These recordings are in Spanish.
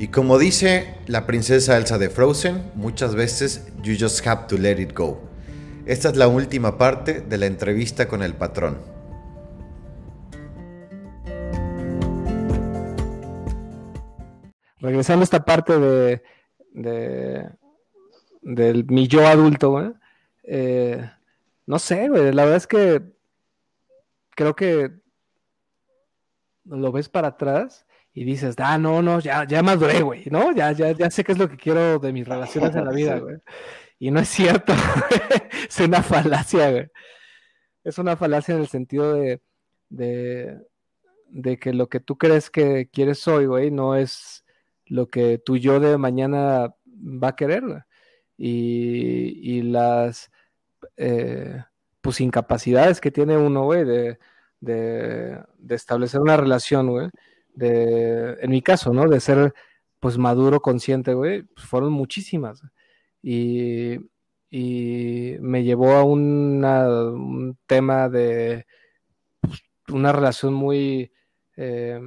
Y como dice la princesa Elsa de Frozen, muchas veces you just have to let it go. Esta es la última parte de la entrevista con el patrón. Regresando a esta parte de, de del mi yo adulto, güey. Eh, no sé, güey. La verdad es que creo que lo ves para atrás y dices, ah, no, no, ya, ya maduré, güey, ¿no? Ya, ya, ya sé qué es lo que quiero de mis relaciones en la vida, güey. Y no es cierto, es una falacia, güey. Es una falacia en el sentido de, de, de que lo que tú crees que quieres hoy, güey, no es lo que tu yo de mañana va a querer, güey. Y, y las, eh, pues, incapacidades que tiene uno, güey, de, de, de establecer una relación, güey de, en mi caso, ¿no? De ser, pues, maduro, consciente, güey, pues, fueron muchísimas. Y, y me llevó a una, un tema de pues, una relación muy... Eh,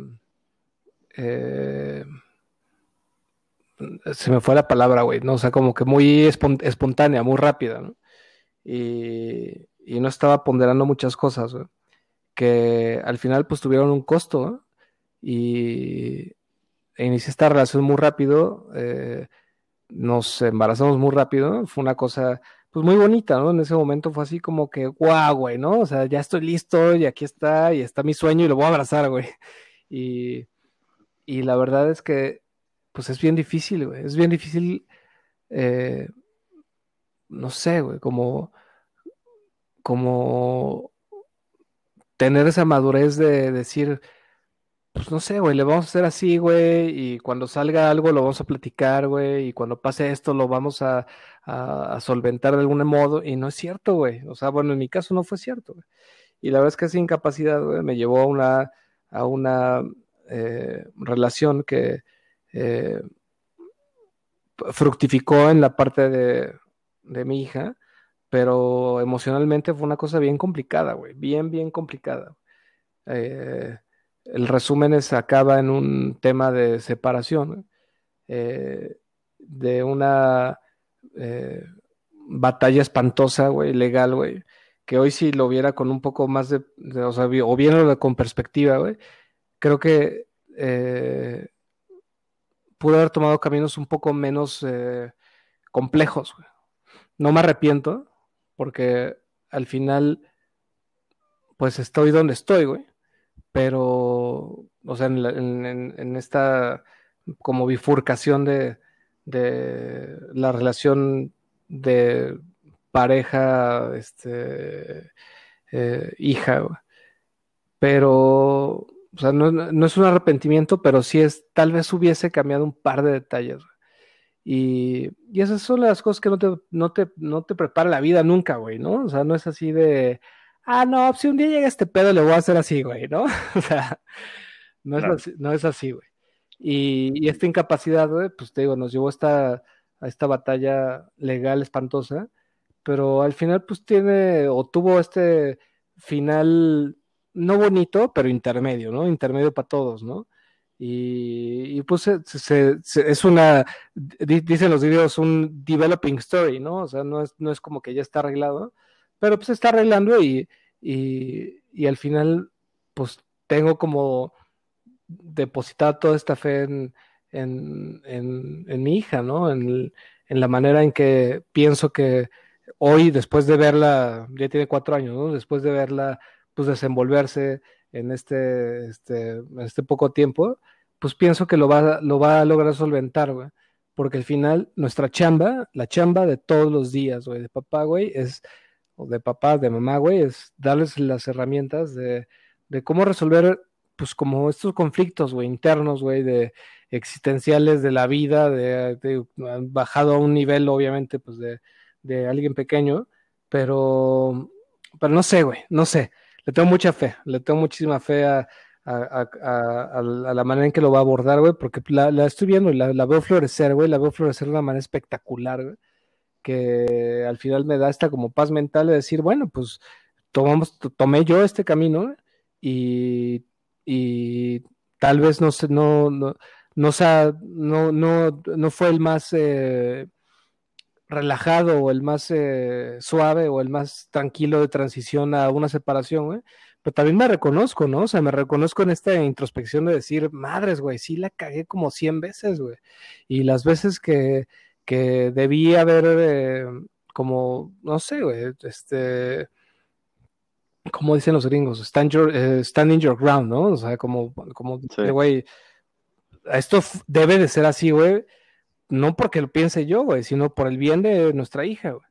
eh, se me fue la palabra, güey, ¿no? O sea, como que muy espontánea, muy rápida, ¿no? Y, y no estaba ponderando muchas cosas, güey, que al final pues tuvieron un costo, ¿no? Y inicié esta relación muy rápido, eh, nos embarazamos muy rápido, fue una cosa pues muy bonita, ¿no? En ese momento fue así como que, guau, güey, ¿no? O sea, ya estoy listo y aquí está y está mi sueño y lo voy a abrazar, güey. Y, y la verdad es que, pues es bien difícil, güey, es bien difícil, eh, no sé, güey, como, como tener esa madurez de decir, pues no sé, güey, le vamos a hacer así, güey, y cuando salga algo lo vamos a platicar, güey, y cuando pase esto lo vamos a, solventar de algún modo, y no es cierto, güey, o sea, bueno, en mi caso no fue cierto, güey. Y la verdad es que esa incapacidad, güey, me llevó a una, a una eh, relación que eh, fructificó en la parte de, de mi hija, pero emocionalmente fue una cosa bien complicada, güey, bien, bien complicada. Eh, el resumen es, acaba en un tema de separación, eh, de una eh, batalla espantosa, güey, legal, güey, que hoy si lo viera con un poco más de, o sea, o bien con perspectiva, güey, creo que eh, pudo haber tomado caminos un poco menos complejos, güey. No me arrepiento, porque al final, pues estoy donde estoy, güey pero, o sea, en, esta como bifurcación de, la relación de pareja, este, eh, hija, pero, o sea, no, es un arrepentimiento, pero sí es, tal vez hubiese cambiado un par de detalles. Y, y esas son las cosas que no te, no te, no te prepara la vida nunca, güey, ¿no? O sea, no es así de, ah, no, si un día llega este pedo le voy a hacer así, güey, ¿no? o sea, no es, así, no es así, güey. Y, esta incapacidad, güey, pues te digo, nos llevó a esta, a esta batalla legal espantosa, pero al final, pues tiene, o tuvo este final no bonito, pero intermedio, ¿no? Intermedio para todos, ¿no? Y, pues se, es una, dicen los videos, un developing story, ¿no? O sea, no es, no es como que ya está arreglado, pero pues está arreglando y, y, al final pues tengo como depositada toda esta fe en, en, en, mi hija, ¿no? En, en, la manera en que pienso que hoy, después de verla, ya tiene cuatro años, ¿no? Después de verla, pues desenvolverse en este, este, este poco tiempo, pues pienso que lo va, lo va a lograr solventar, güey. Porque al final, nuestra chamba, la chamba de todos los días, güey, de papá, güey, es o de papá, de mamá, güey, es darles las herramientas de, de cómo resolver, pues, como estos conflictos, güey, internos, güey, de existenciales de la vida, de, bajado a un nivel, obviamente, pues, de, de alguien pequeño, pero, pero no sé, güey, no sé. Le tengo mucha fe, le tengo muchísima fe a, a, a, la manera en que lo va a abordar, güey, porque la, la estoy viendo y la, la, veo florecer, güey, la veo florecer de una manera espectacular, güey que al final me da esta como paz mental de decir, bueno, pues tomamos, tomé yo este camino y, y tal vez no, no, no, no, no, no, no fue el más eh, relajado o el más eh, suave o el más tranquilo de transición a una separación, güey. Pero también me reconozco, ¿no? O sea, me reconozco en esta introspección de decir, madres, güey, sí la cagué como 100 veces, güey. Y las veces que, que debí haber, eh, como, no sé, güey, este, como dicen los gringos, stand, your, eh, in your ground, ¿no? O sea, como, como, güey, esto debe de ser así, güey, no porque lo piense yo, güey, sino por el bien de nuestra hija, güey.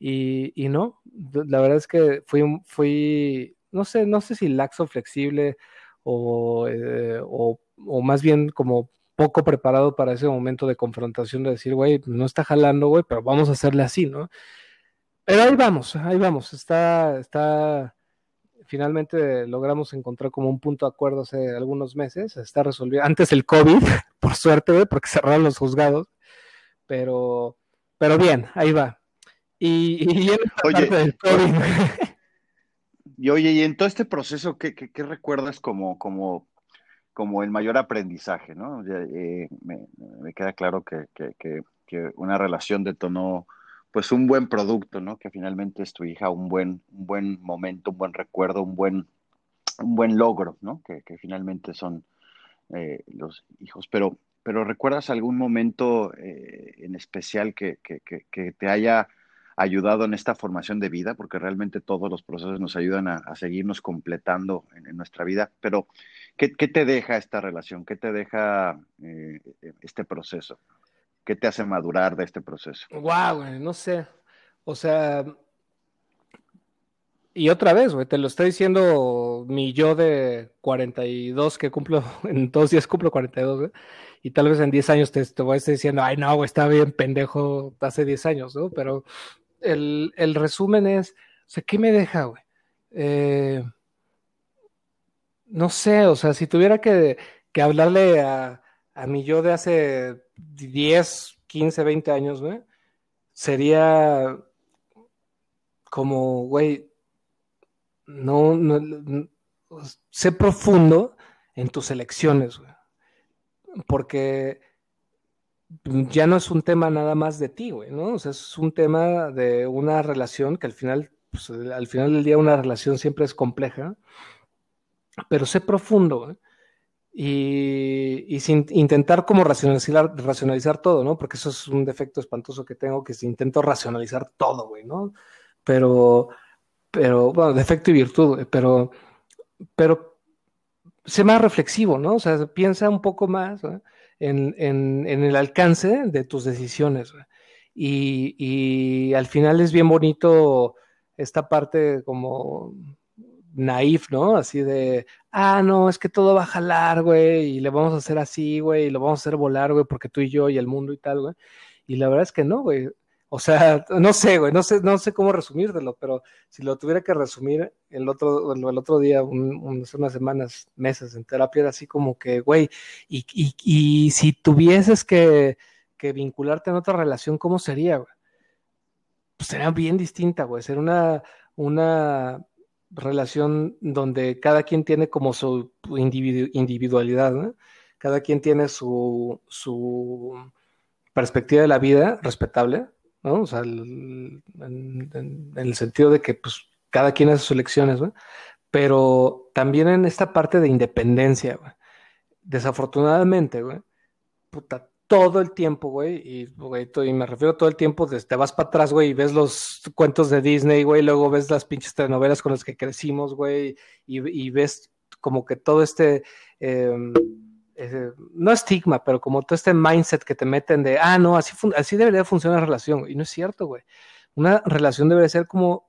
Y, y no, la verdad es que fui, fui, no sé, no sé si laxo, flexible o, eh, o, o más bien como poco preparado para ese momento de confrontación de decir, güey, no está jalando, güey, pero vamos a hacerle así, ¿no? Pero ahí vamos, ahí vamos, está, está, finalmente logramos encontrar como un punto de acuerdo hace algunos meses, está resolviendo, antes el COVID, por suerte, güey, porque cerraron los juzgados, pero, pero bien, ahí va. Y, y en oye, del COVID, y oye, y en todo este proceso, ¿qué, qué, recuerdas como, como, como el mayor aprendizaje, ¿no? Eh, me, queda claro que, que, que una relación detonó pues un buen producto, ¿no? Que finalmente es tu hija, un buen, un buen momento, un buen recuerdo, un buen, un buen logro, ¿no? Que, finalmente son eh, los hijos. Pero, pero ¿recuerdas algún momento eh, en especial que, te haya ayudado en esta formación de vida? Porque realmente todos los procesos nos ayudan a, seguirnos completando en, nuestra vida. Pero, ¿qué, te deja esta relación? ¿Qué te deja eh, este proceso? ¿Qué te hace madurar de este proceso? Güey, no sé. O sea, y otra vez, güey, te lo estoy diciendo mi yo de 42 que cumplo, en dos días cumplo 42, güey. Y tal vez en 10 años te, voy a estar diciendo, ay, no, güey, estaba bien pendejo hace 10 años, ¿no? Pero el, resumen es, o sea, ¿qué me deja, güey? Eh, no sé, o sea, si tuviera que, que hablarle a, a mi yo de hace 10, 15, 20 años, güey, sería como, güey, no, no, sé profundo en tus elecciones, güey. Porque ya no es un tema nada más de ti, güey, ¿no? O sea, es un tema de una relación que al final, pues, al final del día una relación siempre es compleja, pero sé profundo, güey y, sin intentar como racionalizar, racionalizar todo, ¿no? Porque eso es un defecto espantoso que tengo, que intento racionalizar todo, güey, ¿no? Pero, pero, bueno, defecto y virtud, güey, pero, pero sé más reflexivo, ¿no? O sea, piensa un poco más en, en, en, el alcance de tus decisiones. Y, y al final es bien bonito esta parte como naif, ¿no? Así de, ah, no, es que todo va a jalar, güey, y le vamos a hacer así, güey, y lo vamos a hacer volar, güey, porque tú y yo y el mundo y tal, güey. Y la verdad es que no, güey. O sea, no sé, güey, no sé, no sé cómo resumírtelo, pero si lo tuviera que resumir el otro, el otro día, unas semanas, meses en terapia, era así como que, güey, y, y, y si tuvieses que, que vincularte en otra relación, ¿cómo sería, güey? Pues sería bien distinta, güey. Sería una, una relación donde cada quien tiene como su individualidad, ¿no? cada quien tiene su, su, perspectiva de la vida respetable, ¿no? O sea, en, el sentido de que pues, cada quien hace sus elecciones, ¿no? pero también en esta parte de independencia, güey. Desafortunadamente, güey, puta, todo el tiempo, güey, y, güey, y me refiero todo el tiempo, te vas para atrás, güey, y ves los cuentos de Disney, güey, luego ves las pinches telenovelas con las que crecimos, güey, y, ves como que todo este, em, no estigma, pero como todo este mindset que te meten de, ah, no, así, así debería funcionar la relación, y no es cierto, güey. Una relación debe ser como,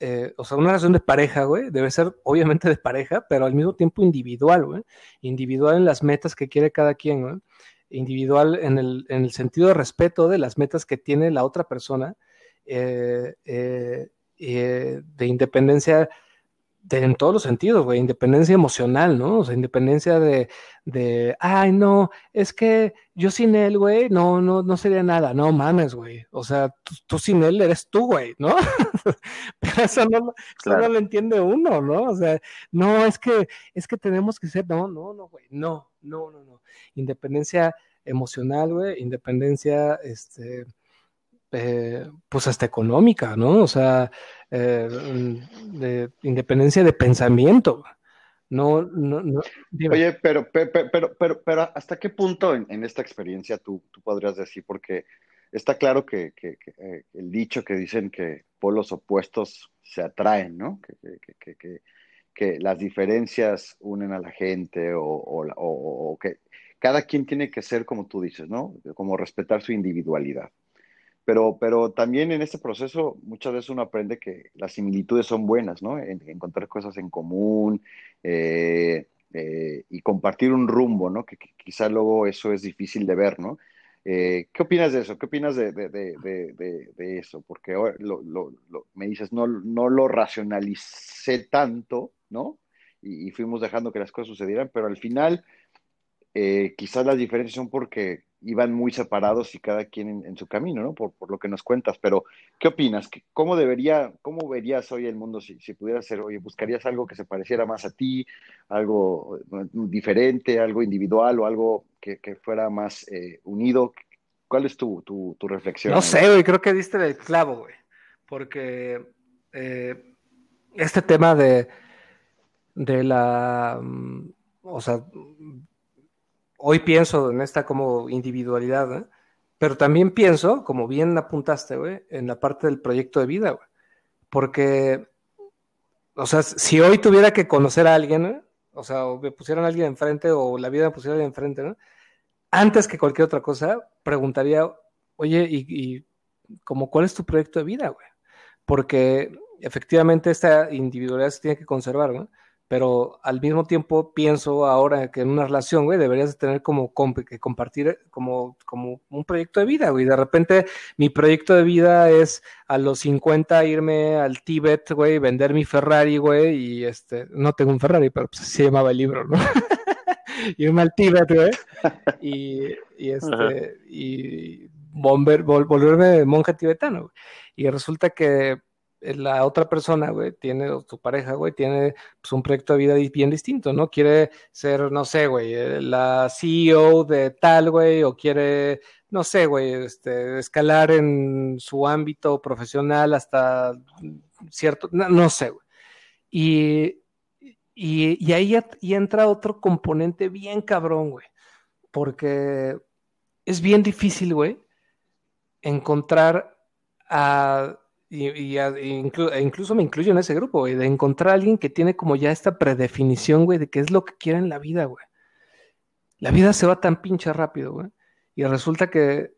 eh, o sea, una relación de pareja, güey, debe ser obviamente de pareja, pero al mismo tiempo individual, güey, individual en las metas que quiere cada quien, individual en el, en el, sentido de respeto de las metas que tiene la otra persona, eh, eh, de independencia en todos los sentidos, güey, independencia emocional, ¿no? O sea, independencia de, de, ay, no, es que yo sin él, güey, no, no, no sería nada, no mames, güey. O sea, tú, sin él eres tú, güey, ¿no? Pero eso no, no lo entiende uno, ¿no? O sea, no, es que, es que tenemos que ser, no, no, no, güey, no, no, no, no. Independencia emocional, güey, independencia, este, eh, pues hasta económica, ¿no? O sea, eh, de independencia de pensamiento. No, no, no. Oye, pero, pero, pero, pero, pero, ¿hasta qué punto en, esta experiencia tú, tú, podrías decir? Porque está claro que, que, eh, el dicho que dicen que polos opuestos se atraen, ¿no? Que, que, las diferencias unen a la gente o, o, o que cada quien tiene que ser como tú dices, ¿no? Como respetar su individualidad. Pero, pero también en este proceso muchas veces uno aprende que las similitudes son buenas, ¿no? encontrar cosas en común eh, eh, y compartir un rumbo, ¿no? Que, quizá luego eso es difícil de ver, ¿no? Eh, ¿Qué opinas de eso? ¿Qué opinas de, de, eso? Porque me dices, no, no lo racionalicé tanto, ¿no? Y, fuimos dejando que las cosas sucedieran, pero al final quizás las diferencias son porque iban muy separados y cada quien en, su camino, ¿no? Por, lo que nos cuentas. Pero, ¿qué opinas? ¿Cómo debería, cómo verías hoy el mundo si, si pudieras ser, oye, buscarías algo que se pareciera más a ti, algo eh, diferente, algo individual o algo que, fuera más eh, unido? ¿Cuál es tu, tu, reflexión? No sé, güey, creo que diste el clavo, güey. Porque eh, este tema de, de la, mm, o sea, hoy pienso en esta como individualidad, ¿eh? pero también pienso, como bien apuntaste, güey, en la parte del proyecto de vida, güey. Porque, o sea, si hoy tuviera que conocer a alguien, ¿eh? o sea, o me pusieran a alguien enfrente o la vida me pusiera a alguien enfrente, ¿no? Antes que cualquier otra cosa, preguntaría, oye, ¿y, y como cuál es tu proyecto de vida, güey? Porque efectivamente esta individualidad se tiene que conservar, ¿no? Pero al mismo tiempo pienso ahora que en una relación, güey, deberías tener como que compartir como, como un proyecto de vida, güey. De repente mi proyecto de vida es a los 50 irme al Tíbet, güey, vender mi Ferrari, güey, y este, no tengo un Ferrari, pero pues así se llamaba el libro, ¿no? irme al Tíbet, güey, y, y este, y volverme monje tibetano, güey. Y resulta que la otra persona, güey, tiene, o tu pareja, güey, tiene pues, un proyecto de vida bien distinto, ¿no? Quiere ser, no sé, güey, eh, la CEO de tal, güey, o quiere, no sé, güey, este, escalar en su ámbito profesional hasta cierto, no, sé, güey. Y, y, y ahí entra otro componente bien cabrón, güey, porque es bien difícil, güey, encontrar a y, e incluso me incluyo en ese grupo, güey, de encontrar a alguien que tiene como ya esta predefinición, güey, de qué es lo que quiere en la vida, güey. La vida se va tan pinche rápido, güey. Y resulta que,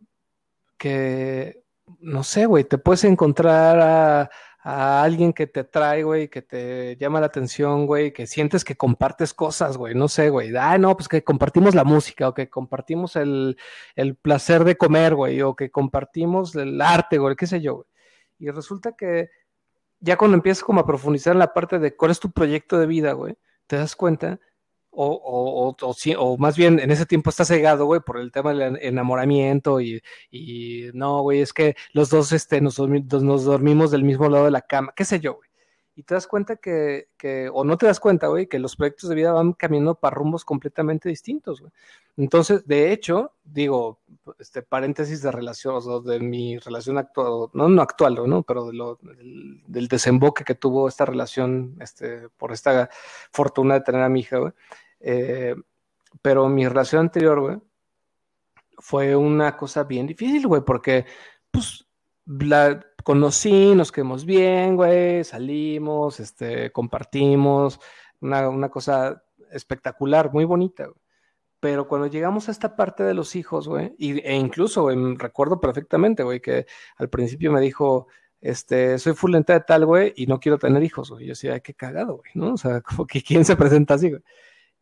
que, no sé, güey, te puedes encontrar a, alguien que te trae, güey, que te llama la atención, güey, que sientes que compartes cosas, güey, no sé, güey. Ah, no, pues que compartimos la música, o que compartimos el, el placer de comer, güey, o que compartimos el arte, güey, qué sé yo, güey. Y resulta que ya cuando empiezas como a profundizar en la parte de cuál es tu proyecto de vida, güey, te das cuenta, o, o, o, o, más bien en ese tiempo estás cegado, güey, por el tema del enamoramiento y, y no, güey, es que los dos este, nos, nos dormimos del mismo lado de la cama, qué sé yo, güey y te das cuenta que, que, o no te das cuenta, güey, que los proyectos de vida van caminando para rumbos completamente distintos, güey. Entonces, de hecho, digo, este paréntesis de relación, o de mi relación actual, no, no actual, ¿no? Pero de lo, del, desemboque que tuvo esta relación, este, por esta fortuna de tener a mi hija, güey. Eh, pero mi relación anterior, güey, fue una cosa bien difícil, güey, porque, pues, la, conocí, nos quedamos bien, güey, salimos, este, compartimos, una, cosa espectacular, muy bonita, güey. Pero cuando llegamos a esta parte de los hijos, güey, e incluso, güey, recuerdo perfectamente, güey, que al principio me dijo, este, soy fulenta de tal, güey, y no quiero tener hijos, güey. Yo decía, qué cagado, güey, ¿no? O sea, como que quién se presenta así, güey.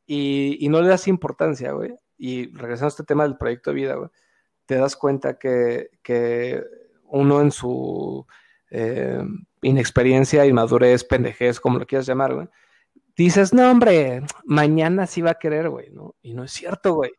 Y, y no le das importancia, güey. Y regresando a este tema del proyecto de vida, güey, te das cuenta que, que uno en su eh, inexperiencia, inmadurez, pendejez, como lo quieras llamar, güey, dices, no, hombre, mañana sí va a querer, güey, ¿no? Y no es cierto, güey.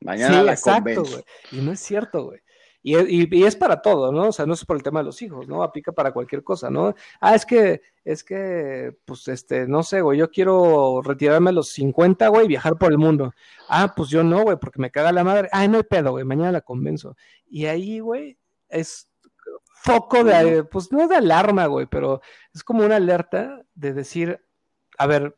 Mañana la exacto, güey. Y no es cierto, güey. Y, es para todo, ¿no? O sea, no es por el tema de los hijos, ¿no? Aplica para cualquier cosa, ¿no? Ah, es que, es que, pues, este, no sé, güey, yo quiero retirarme a los 50, güey, y viajar por el mundo. Ah, pues yo no, güey, porque me caga la madre. Ah, no hay pedo, güey, mañana la convenzo. Y ahí, güey, es foco de, pues no de alarma, güey, pero es como una alerta de decir, a ver,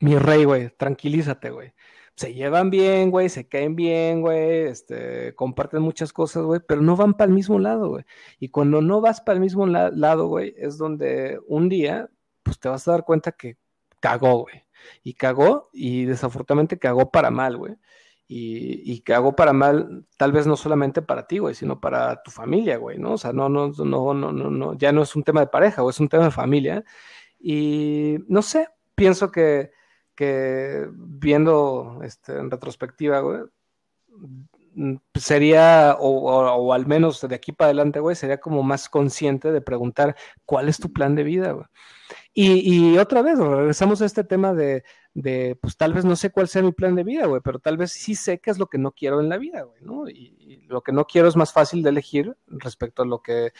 mi rey, güey, tranquilízate, güey se llevan bien, güey, se caen bien, güey, este, comparten muchas cosas, güey, pero no van para el mismo lado, güey. Y cuando no vas para el mismo lado, güey, es donde un día, pues te vas a dar cuenta que cagó, güey. Y cagó, y desafortunadamente cagó para mal, güey. Y, y cagó para mal, tal vez no solamente para ti, güey, sino para tu familia, güey, ¿no? O sea, no, no, no, no, no, no, ya no es un tema de pareja, güey, es un tema de familia. Y no sé, pienso que que viendo este, en retrospectiva, güey, mm, sería, o, al menos de aquí para adelante, güey, sería como más consciente de preguntar cuál es tu plan de vida, güey. Y, otra vez, regresamos a este tema de, de, pues tal vez no sé cuál sea mi plan de vida, güey, pero tal vez sí sé qué es lo que no quiero en la vida, güey, ¿no? Y, y, lo que no quiero es más fácil de elegir respecto a lo que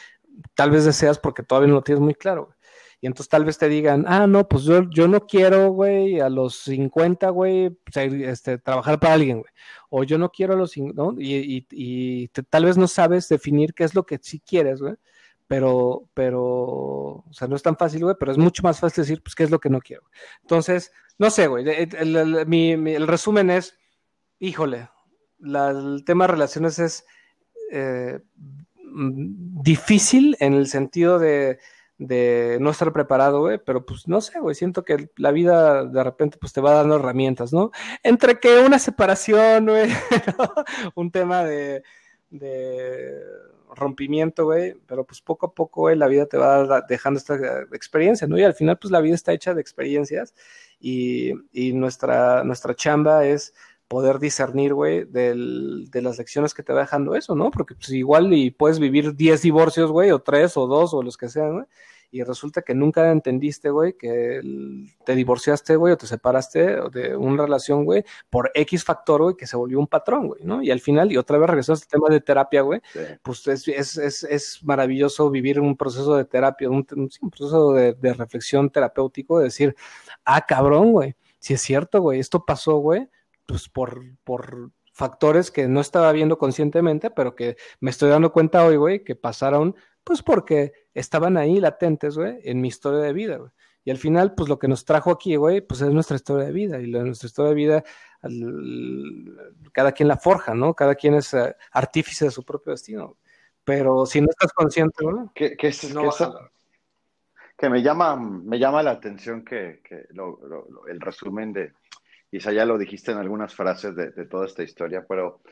tal vez deseas porque todavía no lo tienes muy claro. Y entonces tal vez te digan, ah, no, pues yo, yo no quiero, güey, a los 50, güey, este, trabajar para alguien, güey. O yo no quiero a los, ¿no? Y, y, tal vez no sabes definir qué es lo que sí quieres, güey. Pero, pero, o sea, no es tan fácil, güey, pero es mucho más fácil decir, pues, qué es lo que no quiero. Entonces, no sé, güey, el, resumen es, híjole, el tema de relaciones es eh, difícil en el sentido de de no estar preparado, güey, pero pues no sé, güey, siento que la vida de repente pues te va dando herramientas, ¿no? Entre que una separación, güey, un tema de rompimiento, güey, pero pues poco a poco, güey, la vida te va dejando esta experiencia, ¿no? Y al final pues la vida está hecha de experiencias y, y nuestra, nuestra chamba es poder discernir, güey, de las lecciones que te va dejando eso, ¿no? Porque pues igual y puedes vivir 10 divorcios, güey, o 3 o 2 o los que sean, güey, y resulta que nunca entendiste, güey, que te divorciaste, güey, o te separaste de una relación, güey, por X factor, güey, que se volvió un patrón, güey, ¿no? Y al final, y otra vez regresamos al tema de terapia, güey, pues es, es, es, es, maravilloso vivir un proceso de terapia, un, un proceso de, de reflexión terapéutico, de decir, ah, cabrón, güey, si es cierto, güey, esto pasó, güey, pues por, por factores que no estaba viendo conscientemente, pero que me estoy dando cuenta hoy, güey, que pasaron, pues porque estaban ahí latentes, güey, en mi historia de vida, güey. Y al final, pues lo que nos trajo aquí, güey, pues es nuestra historia de vida. Y la, nuestra historia de vida, cada quien la forja, ¿no? Cada quien es uh, artífice de su propio destino. Pero si no estás consciente, güey, que, que, es, no que, que, me llama, me llama la atención que, que lo, lo, el resumen de, quizá ya lo dijiste en algunas frases de, toda esta historia, pero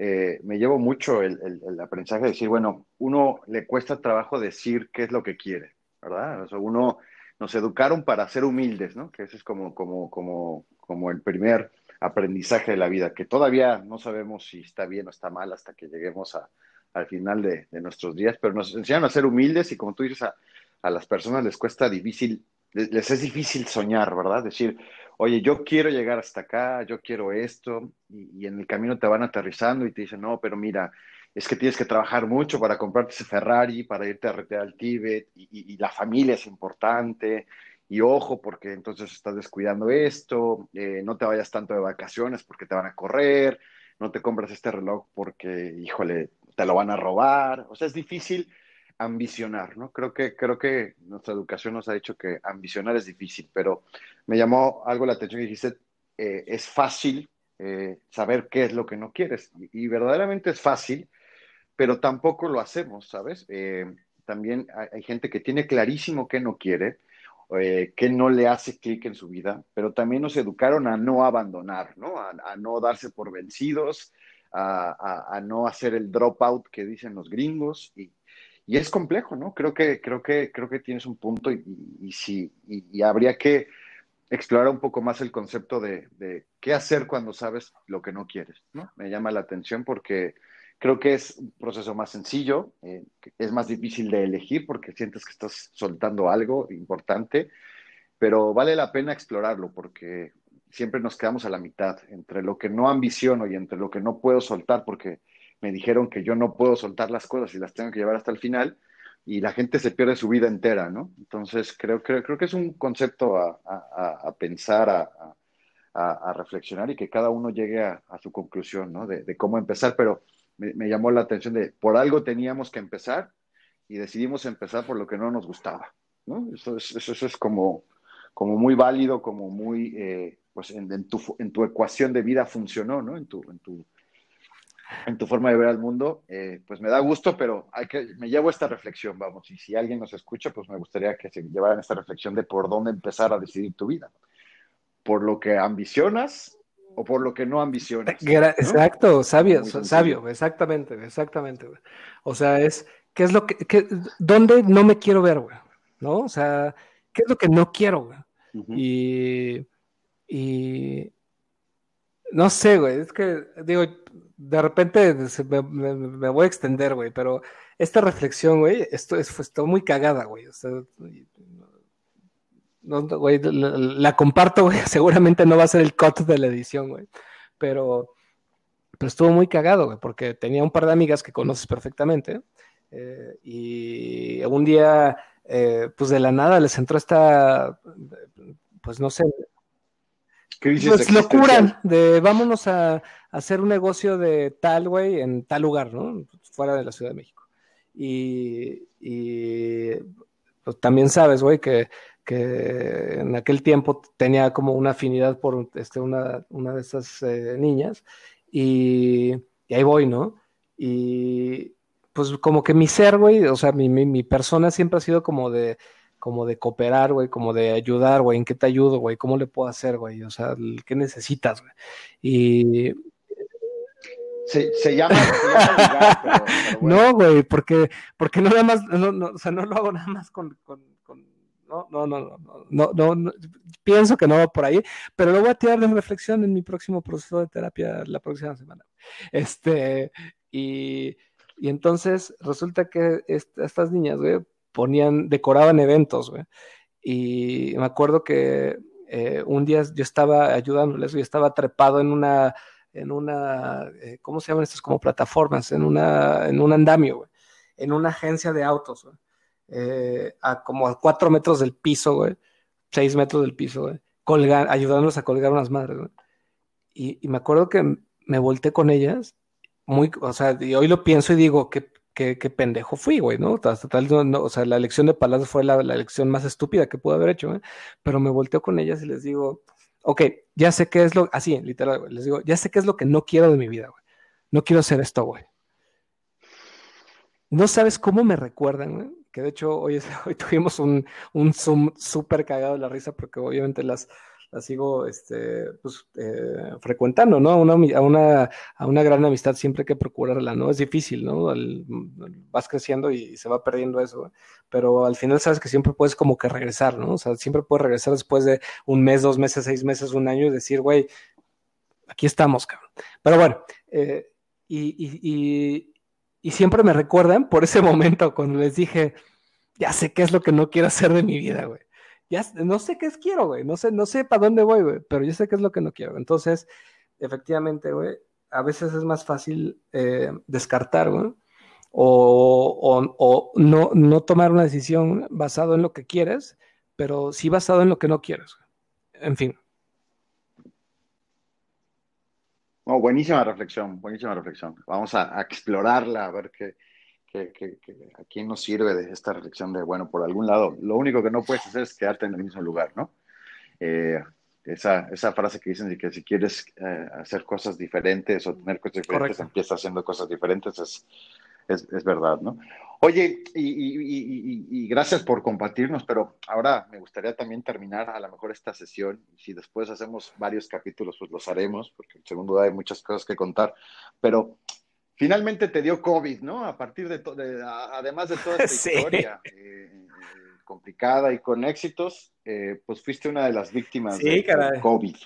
eh, me llevo mucho el, aprendizaje de decir, bueno, uno le cuesta trabajo decir qué es lo que quiere, ¿verdad? O sea, uno nos educaron para ser humildes, ¿no? Que ese es como, como, como, como el primer aprendizaje de la vida, que todavía no sabemos si está bien o está mal hasta que lleguemos a, al final de, nuestros días, pero nos enseñan a ser humildes y como tú dices, a, a las personas les cuesta difícil, les es difícil soñar, ¿verdad? Decir, oye, yo quiero llegar hasta acá, yo quiero esto, y, en el camino te van aterrizando y te dicen, no, pero mira, es que tienes que trabajar mucho para comprarte ese Ferrari, para irte a retear al Tíbet, y, la familia es importante, y ojo, porque entonces estás descuidando esto, eh, no te vayas tanto de vacaciones porque te van a correr, no te compras este reloj porque, híjole, te lo van a robar, o sea, es difícil ambicionar, ¿no? Creo que, creo que nuestra educación nos ha dicho que ambicionar es difícil, pero me llamó algo la atención que dijiste, eh, es fácil eh, saber qué es lo que no quieres. Y, verdaderamente es fácil, pero tampoco lo hacemos, ¿sabes? Eh, también hay, gente que tiene clarísimo qué no quiere, qué no le hace clic en su vida, pero también nos educaron a no abandonar, ¿no? A, no darse por vencidos, a, a, no hacer el dropout que dicen los gringos. Y, y es complejo, ¿no? Creo que, creo que, creo que tienes un punto y, sí, y, habría que explorar un poco más el concepto de, de, qué hacer cuando sabes lo que no quieres, ¿no? Me llama la atención porque Creo que es un proceso más sencillo, eh, es más difícil de elegir porque sientes que estás soltando algo importante, pero vale la pena explorarlo porque siempre nos quedamos a la mitad entre lo que no ambiciono y entre lo que no puedo soltar porque me dijeron que yo no puedo soltar las cosas y las tengo que llevar hasta el final y la gente se pierde su vida entera, ¿no? Entonces creo, creo, creo que es un concepto a, a, pensar, a, a, reflexionar y que cada uno llegue a, su conclusión, ¿no? De, cómo empezar, pero me, llamó la atención de por algo teníamos que empezar y decidimos empezar por lo que no nos gustaba, ¿no? Eso es, eso, es como, como muy válido, como muy, eh, pues en, tu, en tu ecuación de vida funcionó, ¿no? En tu, en tu, en tu forma de ver al mundo, eh, pues me da gusto, pero hay que, me llevo esta reflexión, vamos, y si alguien nos escucha, pues me gustaría que se llevaran esta reflexión de por dónde empezar a decidir tu vida. ¿Por lo que ambicionas o por lo que no ambicionas. Exacto, sabio, sabio, exactamente, exactamente. O sea, es, ¿qué es lo que, dónde no me quiero ver, güey? ¿No? O sea, ¿qué es lo que no quiero, güey? Y, y, no sé, güey, es que, digo, de repente me, voy a extender, güey, pero esta reflexión, güey, esto es, está muy cagada, güey. O sea, güey, la, comparto, güey. Seguramente no va a ser el cut de la edición, güey. Pero, pero estuvo muy cagado, güey, porque tenía un par de amigas que conoces perfectamente. Eh, y un día, eh, pues de la nada les entró esta, pues no sé. Pues locura de vámonos a, hacer un negocio de tal, güey, en tal lugar, ¿no? Fuera de la Ciudad de México. Y, y pues también sabes, güey, que que en aquel tiempo tenía como una afinidad por este, una, una de esas eh, niñas, y, ahí voy, ¿no? Y pues como que mi ser, güey, o sea, mi, mi, persona siempre ha sido como de, como de cooperar, güey, como de ayudar, güey, ¿en qué te ayudo, güey? ¿Cómo le puedo hacer, güey? O sea, ¿qué necesitas, güey? Y... Se, llama... No, güey, porque, porque no nada más, no, o sea, no lo hago nada más con no, no, no, no, no, no, pienso que no va por ahí, pero lo voy a tirar de reflexión en mi próximo proceso de terapia la próxima semana. Este, y, y entonces resulta que estas niñas, güey, ponían, decoraban eventos, güey, y me acuerdo que eh, un día yo estaba ayudándoles, yo estaba trepado en una, en una, eh, ¿cómo se llaman estas como plataformas? En una, en un andamio, güey, en una agencia de autos, güey. Eh, a como a cuatro metros del piso, güey, seis metros del piso, güey, colgar, ayudándolos a colgar unas madres, güey. Y, me acuerdo que me volteé con ellas, muy, o sea, y hoy lo pienso y digo, qué, qué, pendejo fui, güey, ¿no? Total, no, o sea, la elección de palabras fue la, la elección más estúpida que pude haber hecho, güey. Pero me volteo con ellas y les digo, ok, ya sé qué es lo, así, literal, güey, les digo, ya sé qué es lo que no quiero de mi vida, güey. No quiero hacer esto, güey. No sabes cómo me recuerdan, güey que de hecho hoy, hoy tuvimos un, un Zoom súper cagado de la risa porque obviamente las, las sigo este, pues, eh, frecuentando, ¿no? A una, a, una, a una gran amistad siempre hay que procurarla, ¿no? Es difícil, ¿no? vas creciendo y, se va perdiendo eso, pero al final sabes que siempre puedes como que regresar, ¿no? O sea, siempre puedes regresar después de un mes, dos meses, seis meses, un año y decir, güey, aquí estamos, cabrón. Pero bueno, eh, y, y siempre me recuerdan por ese momento cuando les dije, ya sé qué es lo que no quiero hacer de mi vida, güey. Ya no sé qué es quiero, güey. No sé, no sé para dónde voy, güey, pero yo sé qué es lo que no quiero. Entonces, efectivamente, güey, a veces es más fácil eh, descartar, güey, o, o, no, no tomar una decisión basado en lo que quieres, pero sí basado en lo que no quieres. En fin. Oh, buenísima reflexión, buenísima reflexión. Vamos a, explorarla, a ver qué, a quién nos sirve de esta reflexión de, bueno, por algún lado, lo único que no puedes hacer es quedarte en el mismo lugar, ¿no? Eh, esa, esa, frase que dicen de que si quieres eh, hacer cosas diferentes o tener cosas diferentes, empieza haciendo cosas diferentes, es, es, es verdad, ¿no? Oye, y, gracias por compartirnos, pero ahora me gustaría también terminar a lo mejor esta sesión. Si después hacemos varios capítulos, pues los haremos, porque segundo duda hay muchas cosas que contar. Pero finalmente te dio COVID, ¿no? A partir de, además de toda esta historia eh, complicada y con éxitos, eh, pues fuiste una de las víctimas de, COVID.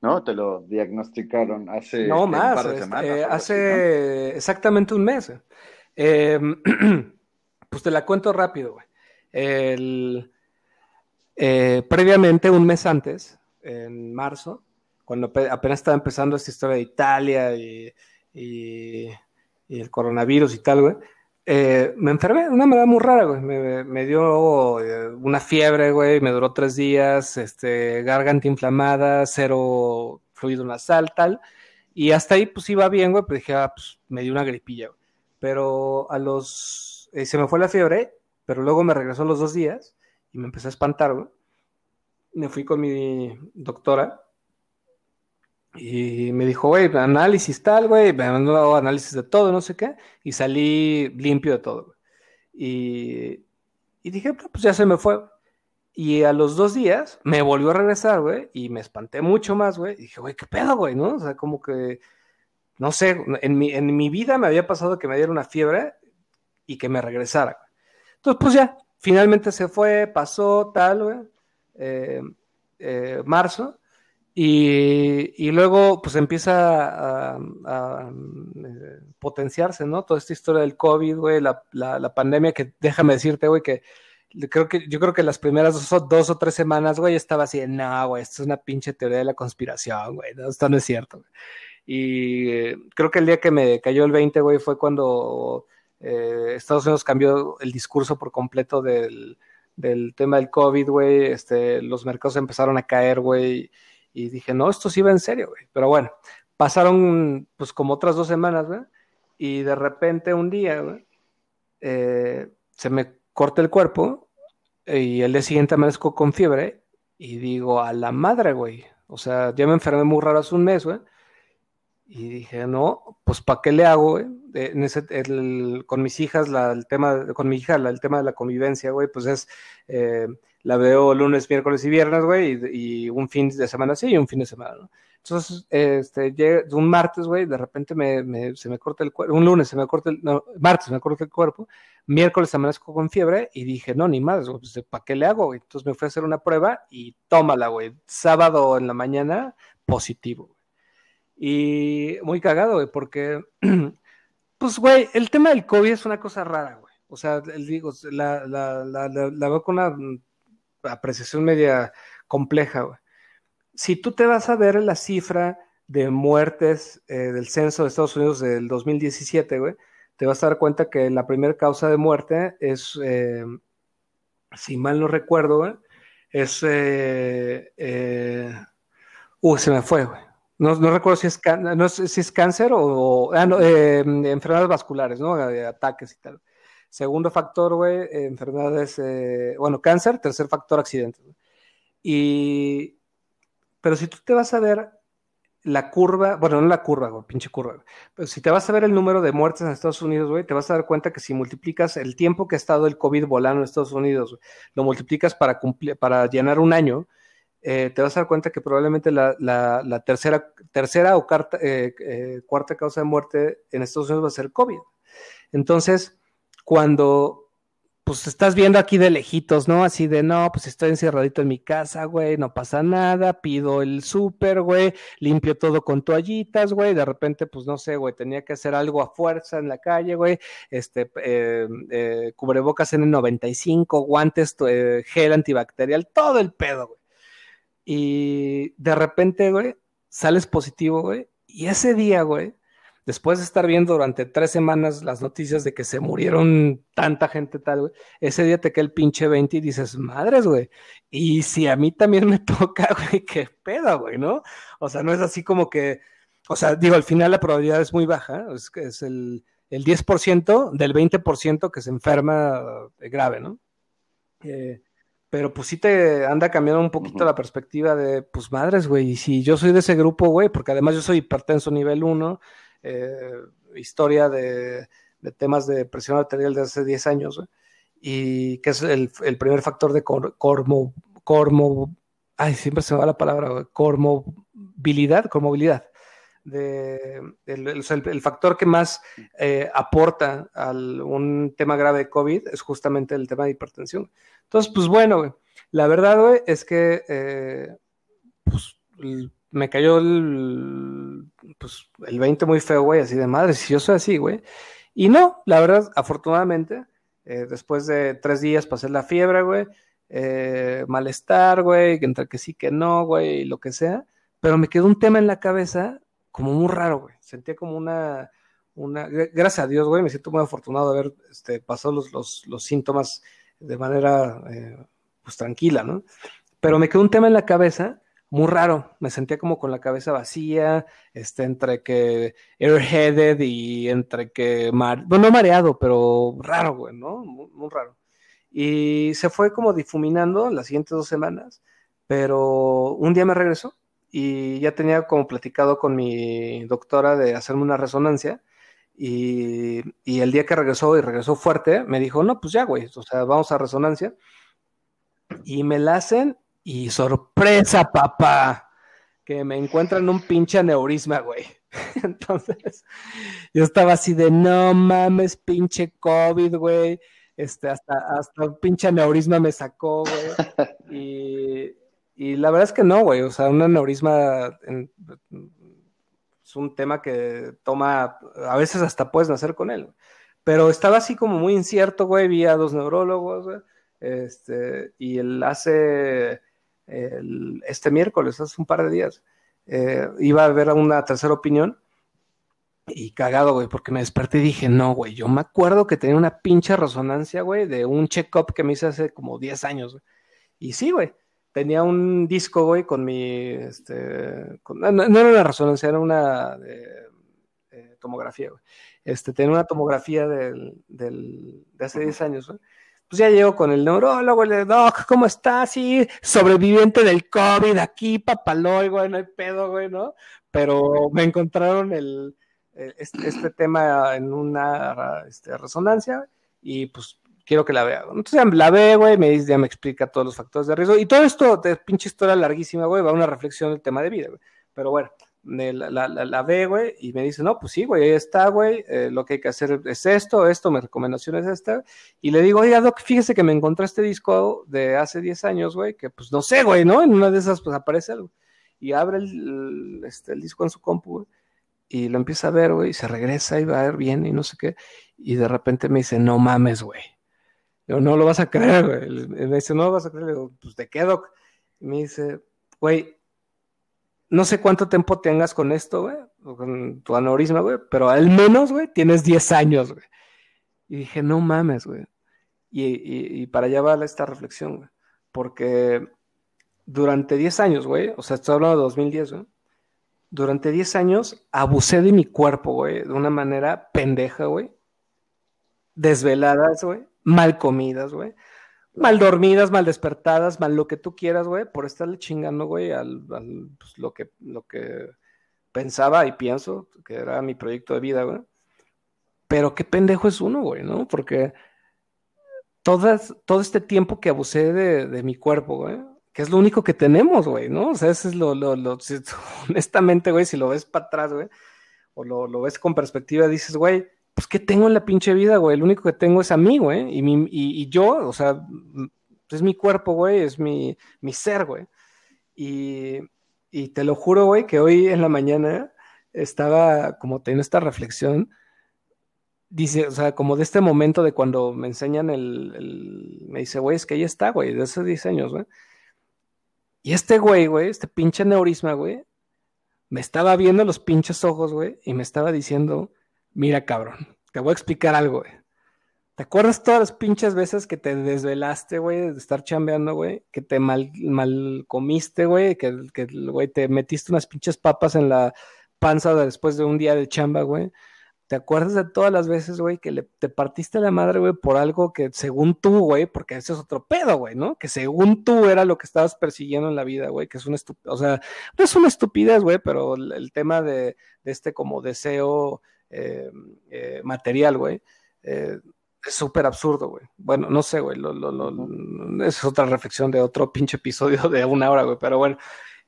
¿no? Te lo diagnosticaron hace no, más, un par de este, semanas. hace exactamente un mes. Em, pues te la cuento rápido, güey. El, eh, previamente, un mes antes, en marzo, cuando apenas estaba empezando esta historia de Italia y, el coronavirus y tal, güey, eh, me enfermé una manera muy rara, güey. Me, dio eh, una fiebre, güey, me duró tres días, este, garganta inflamada, cero fluido nasal, tal. Y hasta ahí, pues iba bien, güey, pero dije, ah, pues me dio una gripilla, güey. Pero a los. se me fue la fiebre, pero luego me regresó los dos días y me empecé a espantar, güey. Me fui con mi doctora y me dijo, güey, análisis tal, güey, me mandó análisis de todo, no sé qué, y salí limpio de todo, güey. Y, y dije, pues ya se me fue. Y a los dos días me volvió a regresar, güey, y me espanté mucho más, güey. Y dije, güey, ¿qué pedo, güey? ¿No? O sea, como que, no sé, en mi, en mi vida me había pasado que me diera una fiebre y que me regresara. Entonces, pues ya, finalmente se fue, pasó, tal, güey. Eh, eh, marzo, y, luego pues empieza a, eh, potenciarse, ¿no? Toda esta historia del COVID, güey, la, la, pandemia que déjame decirte, güey, que creo que yo creo que las primeras dos, o tres semanas, güey, estaba así, no, güey, esto es una pinche teoría de la conspiración, güey, esto no es cierto. Y creo que el día que me cayó el 20, güey, fue cuando Estados Unidos cambió el discurso por completo del del tema del COVID, güey, este, los mercados empezaron a caer, güey, y dije, no, esto sí va en serio, güey. Pero bueno, pasaron pues como otras dos semanas, güey, y de repente un día, güey, eh, se me corta el cuerpo y el día siguiente amanezco con fiebre y digo, a la madre, güey. O sea, ya me enfermé muy raro hace un mes, güey. Y dije, no, pues ¿para qué le hago, güey? Ese, con mis hijas, la, el tema, con mi hija, el tema de la convivencia, güey, pues es, eh, la veo lunes, miércoles y viernes, güey, y, un fin de semana sí y un fin de semana, ¿no? Entonces, este, un martes, güey, de repente me, se me corta el cuerpo, un lunes se me corta el, no, martes se me corta el cuerpo, miércoles amanezco con fiebre y dije, no, ni más, pues, ¿para qué le hago, güey? Entonces me fui a hacer una prueba y tómala, güey, sábado en la mañana, positivo, y muy cagado, güey, porque, pues, güey, el tema del COVID es una cosa rara, güey. O sea, digo, la, la, la, la, veo con una apreciación media compleja, güey. Si tú te vas a ver la cifra de muertes eh, del censo de Estados Unidos del 2017, güey, te vas a dar cuenta que la primera causa de muerte es, eh, si mal no recuerdo, güey, es... Eh, uh, se me fue, güey. No, recuerdo si es, no si es cáncer o, ah, eh, enfermedades vasculares, ¿no? Ataques y tal. Segundo factor, güey, enfermedades, eh, bueno, cáncer. Tercer factor, accidentes. Y, pero si tú te vas a ver la curva, bueno, no la curva, güey, pinche curva, pero si te vas a ver el número de muertes en Estados Unidos, güey, te vas a dar cuenta que si multiplicas el tiempo que ha estado el COVID volando en Estados Unidos, lo multiplicas para, cumplir, para llenar un año, eh, te vas a dar cuenta que probablemente la, tercera, tercera o eh, eh, cuarta causa de muerte en Estados Unidos va a ser COVID. Entonces, cuando pues estás viendo aquí de lejitos, ¿no? Así de, no, pues estoy encerradito en mi casa, güey, no pasa nada, pido el súper, güey, limpio todo con toallitas, güey, de repente, pues no sé, güey, tenía que hacer algo a fuerza en la calle, güey, este, eh, cubrebocas N95, guantes, gel antibacterial, todo el pedo, güey y de repente, güey, sales positivo, güey, y ese día, güey, después de estar viendo durante tres semanas las noticias de que se murieron tanta gente tal, güey, ese día te cae el pinche 20 y dices, madres, güey, y si a mí también me toca, güey, qué pedo, güey, ¿no? O sea, no es así como que, o sea, digo, al final la probabilidad es muy baja, es, es el, el 10% del 20% que se enferma grave, ¿no? Eh, pero pues sí te anda cambiando un poquito la perspectiva de, pues madres, güey, y si yo soy de ese grupo, güey, porque además yo soy hipertenso nivel 1, eh, historia de, temas de presión arterial de hace 10 años, güey, y que es el, primer factor de cormo, cormo, ay, siempre se me va la palabra, cormovilidad, cormovilidad. De, el, factor que más eh, aporta a un tema grave de COVID es justamente el tema de hipertensión. Entonces, pues bueno, la verdad, güey, es que, eh, pues, me cayó el, pues, el 20 muy feo, güey, así de madre, si yo soy así, güey. Y no, la verdad, afortunadamente, eh, después de tres días pasé la fiebre, güey, eh, malestar, güey, entre que sí, que no, güey, lo que sea, pero me quedó un tema en la cabeza como muy raro, güey. Sentía como una, una, gracias a Dios, güey, me siento muy afortunado de haber este, pasado los, los, los síntomas de manera, eh, pues, tranquila, ¿no? Pero me quedó un tema en la cabeza muy raro. Me sentía como con la cabeza vacía, este, entre que airheaded y entre que, bueno, no mareado, pero raro, güey, ¿no? Muy, raro. Y se fue como difuminando las siguientes dos semanas, pero un día me regresó y ya tenía como platicado con mi doctora de hacerme una resonancia. Y, y, el día que regresó y regresó fuerte, me dijo, no, pues ya, güey, o sea, vamos a resonancia. Y me la hacen y sorpresa, papá, que me encuentran un pinche aneurisma, güey. Entonces, yo estaba así de, no mames, pinche COVID, güey. Este, hasta, hasta un pinche aneurisma me sacó, güey. Y, la verdad es que no, güey. O sea, un aneurisma es un tema que toma, a veces hasta puedes nacer con él. Pero estaba así como muy incierto, güey. Vi a dos neurólogos, güey. Este, y él hace este miércoles, hace un par de días, eh, iba a ver una tercera opinión y cagado, güey, porque me desperté y dije, no, güey, yo me acuerdo que tenía una pinche resonancia, güey, de un check-up que me hice hace como 10 años. Y sí, güey, tenía un disco, güey, con mi, este, no, era una resonancia, era una tomografía, güey. Este, tenía una tomografía del, del, de hace 10 años, güey pues ya llego con el neurólogo, le doc, ¿cómo estás? Sí, sobreviviente del COVID, aquí, papaloy, güey, no hay pedo, güey, ¿no? Pero me encontraron el, este, este, tema en una este, resonancia y pues quiero que la vea. Entonces ya la ve, güey, me dice, ya me explica todos los factores de riesgo. Y todo esto de pinche historia larguísima, güey, va a una reflexión del tema de vida, güey. Pero bueno, la, la, la, ve, güey, y me dice, no, pues sí, güey, ahí está, güey, eh, lo que hay que hacer es esto, esto, mi recomendación es esta. Y le digo, oiga, Doc, fíjese que me encontré este disco de hace 10 años, güey, que pues no sé, güey, ¿no? En una de esas, pues aparece algo. Y abre el, este, el disco en su compu, güey, y lo empieza a ver, güey, y se regresa y va a ver bien y no sé qué. Y de repente me dice, no mames, güey. Yo, no lo vas a creer, güey. Me dice, no lo vas a creer. Le digo, pues, ¿de qué, Doc? Y me dice, güey, no sé cuánto tiempo tengas con esto, güey, con tu aneurisma, güey, pero al menos, güey, tienes 10 años, güey. Y dije, no mames, güey. Y, para allá va esta reflexión, güey. Porque durante 10 años, güey, o sea, estoy hablando de 2010, güey. Durante 10 años abusé de mi cuerpo, güey, de una manera pendeja, güey. Desveladas, güey. Mal comidas, güey mal dormidas, mal despertadas, mal lo que tú quieras, güey, por estarle chingando, güey, al, pues, lo, que, lo que pensaba y pienso que era mi proyecto de vida, güey. Pero qué pendejo es uno, güey, ¿no? Porque todas, todo este tiempo que abusé de, mi cuerpo, güey, que es lo único que tenemos, güey, ¿no? O sea, eso es lo, lo, lo honestamente, güey, si lo ves para atrás, güey, o lo, lo ves con perspectiva, dices, güey, pues, ¿qué tengo en la pinche vida, güey? Lo único que tengo es a mí, güey. Y, mi, y, yo, o sea, es mi cuerpo, güey, es mi, mi ser, güey. Y, y, te lo juro, güey, que hoy en la mañana estaba como teniendo esta reflexión. Dice, o sea, como de este momento de cuando me enseñan el, el me dice, güey, es que ahí está, güey, de hace 10 años, güey. Y este güey, güey, este pinche neurisma, güey, me estaba viendo los pinches ojos, güey, y me estaba diciendo, Mira, cabrón, te voy a explicar algo, güey. ¿Te acuerdas todas las pinches veces que te desvelaste, güey, de estar chambeando, güey? Que te mal, mal comiste, güey, que, que, güey, te metiste unas pinches papas en la panza después de un día de chamba, güey. ¿Te acuerdas de todas las veces, güey, que le, te partiste la madre, güey, por algo que según tú, güey, porque ese es otro pedo, güey, ¿no? Que según tú era lo que estabas persiguiendo en la vida, güey, que es una estupidez, o sea, no es una estupidez, güey, pero el, el tema de, de, este como deseo eh, eh, material, güey. Eh, es súper absurdo, güey. Bueno, no sé, güey. es otra reflexión de otro pinche episodio de una hora, güey. Pero bueno.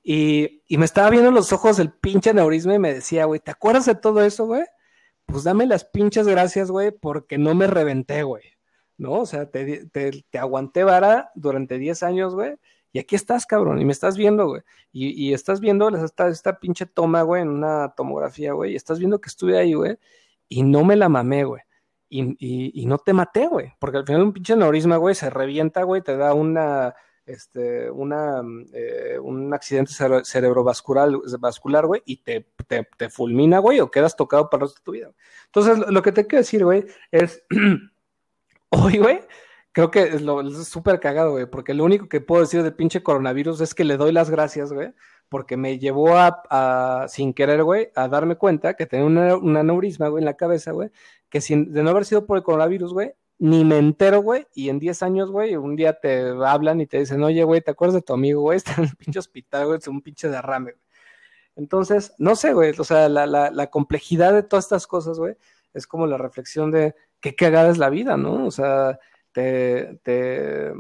Y, me estaba viendo los ojos del pinche aneurisma y me decía, güey, ¿te acuerdas de todo eso, güey? Pues dame las pinches gracias, güey, porque no me reventé, güey. ¿No? O sea, te, te, te aguanté vara durante 10 años, güey. Y aquí estás, cabrón, y me estás viendo, güey. Y, y estás viendo esta, esta pinche toma, güey, en una tomografía, güey. Y estás viendo que estuve ahí, güey. Y no me la mamé, güey. Y, y, no te maté, güey. Porque al final un pinche neurisma, güey, se revienta, güey, te da una, este, una, eh, un accidente cerebrovascular, vascular, güey, y te, te fulmina, güey, o quedas tocado para el resto de tu vida. Entonces, lo que te quiero decir, güey, es, hoy, güey, creo que es súper cagado, güey, porque lo único que puedo decir del pinche coronavirus es que le doy las gracias, güey, porque me llevó a, sin querer, güey, a darme cuenta que tenía una, una aneurisma, güey, en la cabeza, güey, que sin, de no haber sido por el coronavirus, güey, ni me entero, güey, y en 10 años, güey, un día te hablan y te dicen, oye, güey, ¿te acuerdas de tu amigo, güey? Está en el pinche hospital, güey, es un pinche derrame, güey. Entonces, no sé, güey, o sea, la, la, la complejidad de todas estas cosas, güey, es como la reflexión de qué cagada es la vida, ¿no? O sea, te, te,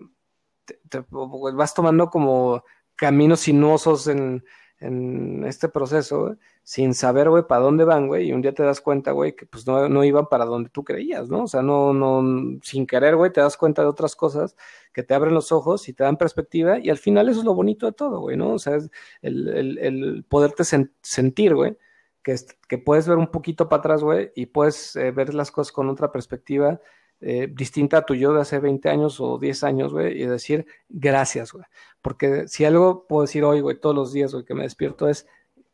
te, vas tomando como caminos sinuosos en, en este proceso, sin saber, güey, para dónde van, güey, y un día te das cuenta, güey, que pues no, no iban para donde tú creías, ¿no? O sea, no, no, sin querer, güey, te das cuenta de otras cosas que te abren los ojos y te dan perspectiva, y al final eso es lo bonito de todo, güey, ¿no? O sea, es el, el, poderte sentir, güey, que, que puedes ver un poquito para atrás, güey, y puedes eh, ver las cosas con otra perspectiva eh, distinta a tu yo de hace 20 años o 10 años, güey, y decir gracias, güey. Porque si algo puedo decir hoy, güey, todos los días, güey, que me despierto es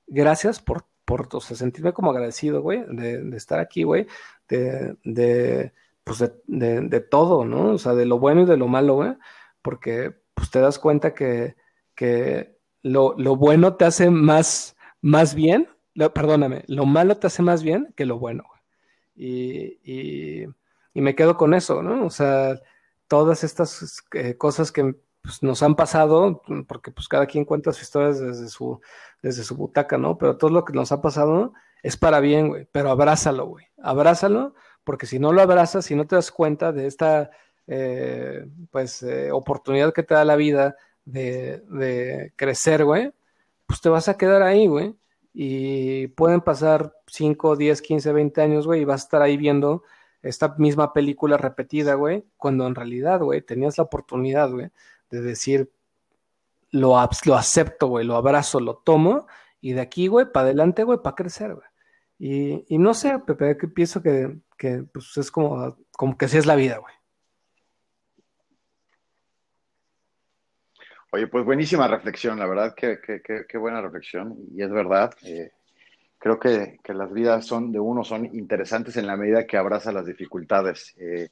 gracias por, por o sea, sentirme como agradecido, güey, de, estar aquí, güey, de, de, pues de, de, todo, ¿no? O sea, de lo bueno y de lo malo, güey, porque pues te das cuenta que, que lo, lo bueno te hace más, más bien, perdóname, lo malo te hace más bien que lo bueno, y y me quedo con eso, ¿no? O sea, todas estas eh, cosas que pues, nos han pasado, porque pues cada quien cuenta sus historias desde su, desde su butaca, ¿no? Pero todo lo que nos ha pasado es para bien, güey, pero abrázalo, güey, abrázalo, porque si no lo abrazas, si no te das cuenta de esta, eh, pues, eh, oportunidad que te da la vida de, de crecer, güey, pues te vas a quedar ahí, güey, y pueden pasar 5, 10, 15, 20 años, güey, y vas a estar ahí viendo esta misma película repetida, güey, cuando en realidad, güey, tenías la oportunidad, güey, de decir, lo, lo acepto, güey, lo abrazo, lo tomo, y de aquí, güey, para adelante, güey, para crecer, güey. Y, y, no sé, Pepe, que pienso que, que pues, es como, como que así es la vida, güey. Oye, pues buenísima reflexión, la verdad, qué que, que, buena reflexión, y es verdad. Eh, creo que, que, las vidas son de uno son interesantes en la medida que abraza las dificultades. Eh,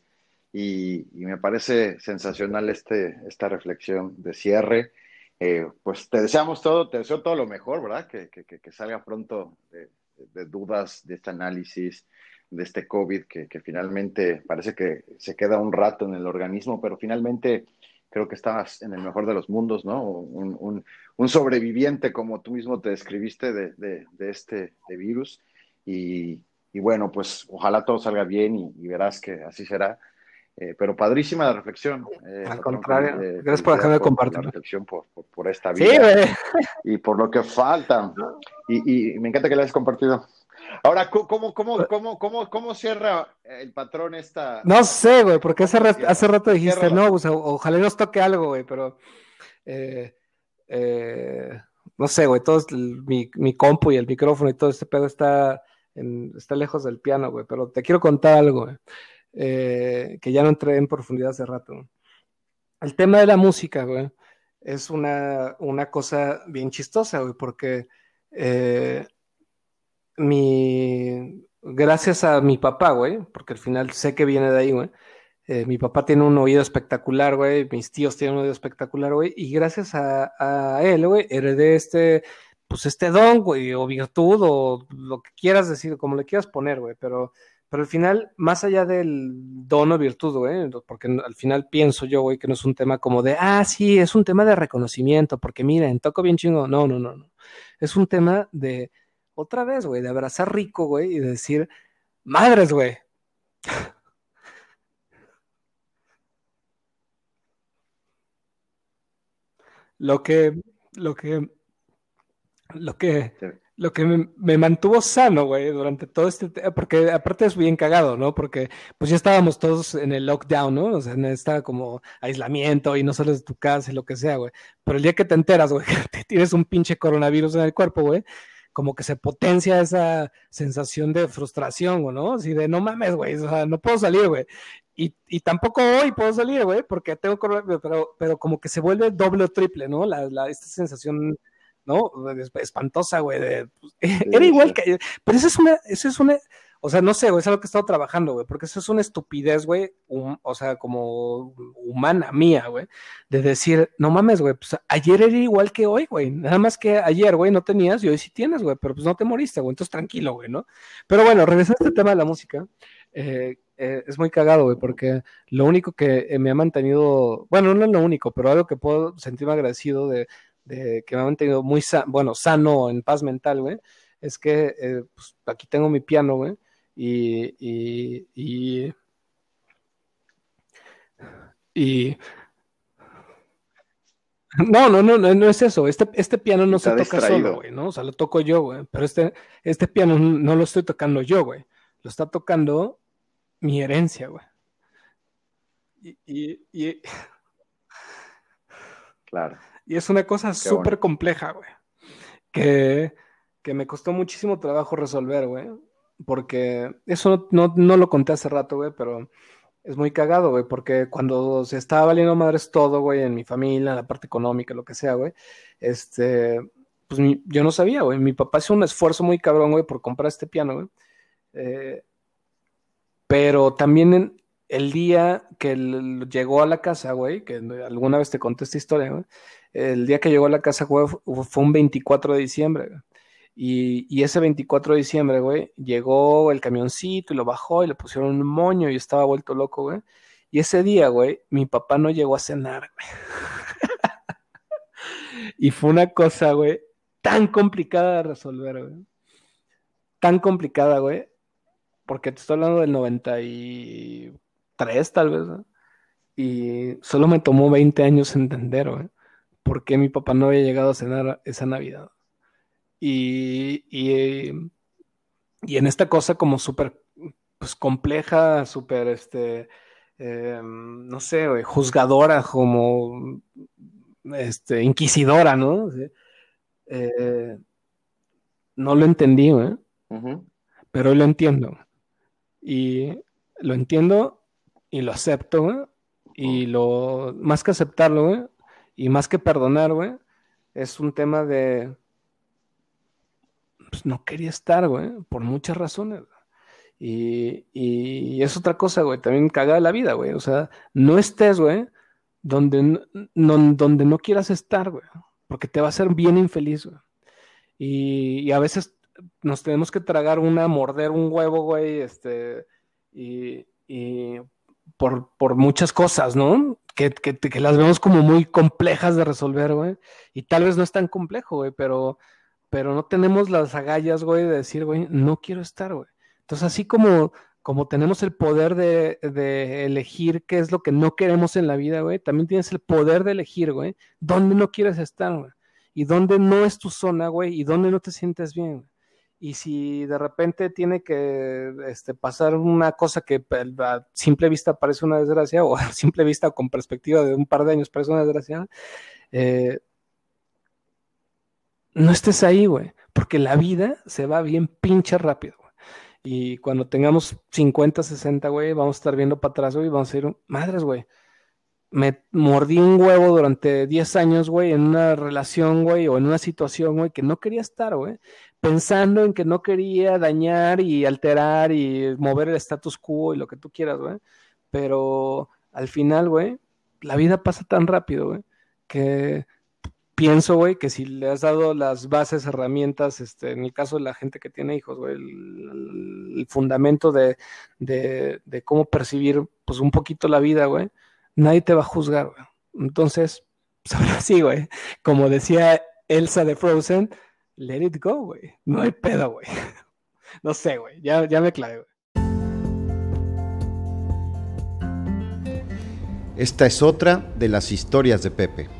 y, y, me parece sensacional este, esta reflexión de cierre. Eh, pues te deseamos todo, te deseo todo lo mejor, ¿verdad? Que, que, que salga pronto de, de, dudas de este análisis, de este COVID, que, finalmente parece que se queda un rato en el organismo, pero finalmente creo que estabas en el mejor de los mundos, ¿no? Un, un, un sobreviviente, como tú mismo te describiste, de, de, de este de virus. Y, y, bueno, pues ojalá todo salga bien y, y verás que así será. Eh, pero padrísima la reflexión. Eh, Al contrario, gracias por dejarme compartir. La reflexión por, por, por esta vida sí, y por lo que falta. Y, y me encanta que la hayas compartido. Ahora, ¿cómo, cómo, cómo, cómo, cómo cierra el patrón esta? No sé, güey, porque hace, rato, hace rato dijiste, no, pues, ojalá nos toque algo, güey, pero eh, eh, no sé, güey, todo mi, mi compu y el micrófono y todo este pedo está, en, está lejos del piano, güey, pero te quiero contar algo, güey, eh, que ya no entré en profundidad hace rato. El tema de la música, güey, es una, una cosa bien chistosa, güey, porque eh, mi, gracias a mi papá, güey, porque al final sé que viene de ahí, güey. Eh, mi papá tiene un oído espectacular, güey. Mis tíos tienen un oído espectacular, güey. Y gracias a, a él, güey, heredé este, pues este don, güey, o virtud, o lo que quieras decir, como le quieras poner, güey. Pero, pero al final, más allá del don o virtud, güey, porque al final pienso yo, güey, que no es un tema como de, ah, sí, es un tema de reconocimiento, porque miren, toco bien chingo. No, no, no, no. Es un tema de otra vez, güey, de abrazar rico, güey, y de decir, madres, güey. Lo que, lo que, lo que, lo que me, mantuvo sano, güey, durante todo este porque aparte es bien cagado, ¿no? Porque pues ya estábamos todos en el lockdown, ¿no? O sea, estaba como aislamiento y no sales de tu casa y lo que sea, güey. Pero el día que te enteras, güey, que tienes un pinche coronavirus en el cuerpo, güey, como que se potencia esa sensación de frustración, ¿no? Así de, no mames, güey, o sea, no puedo salir, güey. Y, y, tampoco hoy puedo salir, güey, porque tengo coronavirus, pero, pero como que se vuelve doble o triple, ¿no? La, la, esta sensación ¿no? Espantosa, güey. Pues, era igual que. Pero eso es una, eso es una, o sea, no sé, güey, es algo que he estado trabajando, güey, porque eso es una estupidez, güey, o sea, como humana mía, güey, de decir, no mames, güey, pues ayer era igual que hoy, güey, nada más que ayer, güey, no tenías y hoy sí tienes, güey, pero pues no te moriste, güey, entonces tranquilo, güey, ¿no? Pero bueno, regresando al tema de la música, eh, eh, es muy cagado, güey, porque lo único que me ha mantenido, bueno, no es lo único, pero algo que puedo sentirme agradecido de, de que me ha mantenido muy, bueno, sano, en paz mental, güey, es que eh, pues, aquí tengo mi piano, güey, y, y, y, y no, no, no, no es eso. Este, este piano no se toca solo, güey, ¿no? O sea, lo toco yo, güey. Pero este, este piano no lo estoy tocando yo, güey. Lo está tocando mi herencia, güey. Y, y, Claro. Y es una cosa súper compleja, güey. Que, que, me costó muchísimo trabajo resolver, güey. Porque eso no, no, lo conté hace rato, güey, pero es muy cagado, güey. Porque cuando se estaba valiendo madres todo, güey, en mi familia, en la parte económica, lo que sea, güey, este, pues yo no sabía, güey. Mi papá hizo un esfuerzo muy cabrón, güey, por comprar este piano, güey. Eh, pero también el día que llegó a la casa, güey, que alguna vez te conté esta historia, güey, el día que llegó a la casa, güey, fue un 24 de diciembre, Y, ese 24 de diciembre, güey, llegó el camioncito y lo bajó y le pusieron un moño y estaba vuelto loco, güey. Y ese día, güey, mi papá no llegó a cenar, güey. y fue una cosa, güey, tan complicada de resolver, güey. Tan complicada, güey. Porque te estoy hablando del 93, tal vez, ¿no? Y solo me tomó 20 años entender, güey por qué mi papá no había llegado a cenar esa Navidad. Y, y, en esta cosa como súper pues, compleja, súper, este, em, no sé, juzgadora, como este, inquisidora, ¿no? Eh, no lo entendí, ¿eh? pero lo entiendo. Y lo entiendo y lo acepto, y lo, más que aceptarlo. Y más que perdonar, güey, es un tema de. Pues no quería estar, güey, por muchas razones. Y, y, es otra cosa, güey, también caga la vida, güey. O sea, no estés, güey, donde no, donde no quieras estar, güey, porque te va a hacer bien infeliz, güey. Y, y, a veces nos tenemos que tragar una, morder un huevo, güey, este, y, y por, por muchas cosas, ¿no? que, las vemos como muy complejas de resolver, güey. Y tal vez no es tan complejo, güey, pero, pero no tenemos las agallas, güey, de decir, güey, no quiero estar, güey. Entonces, así como, como tenemos el poder de, de, elegir qué es lo que no queremos en la vida, güey, también tienes el poder de elegir, güey, dónde no quieres estar, güey. Y dónde no es tu zona, güey, y dónde no te sientes bien. Y si de repente tiene que este, pasar una cosa que a simple vista parece una desgracia, o a simple vista con perspectiva de un par de años parece una desgracia, eh, no estés ahí, güey, porque la vida se va bien pinche rápido, güey. Y cuando tengamos 50, 60, güey, vamos a estar viendo para atrás, güey, y vamos a decir, madres, güey, me mordí un huevo durante 10 años, güey, en una relación, güey, o en una situación, güey, que no quería estar, güey, pensando en que no quería dañar y alterar y mover el status quo y lo que tú quieras, güey. Pero al final, güey, la vida pasa tan rápido, güey, que pienso, güey, que si le has dado las bases, herramientas, este, en el caso de la gente que tiene hijos, güey, el, fundamento de, de, cómo percibir, pues, un poquito la vida, güey, nadie te va a juzgar, güey. Entonces, pues ahora sí, güey. Como decía Elsa de Frozen, let it go, güey. No hay pedo, güey. No sé, güey. Ya, ya me clavé, güey. Esta es otra de las historias de Pepe.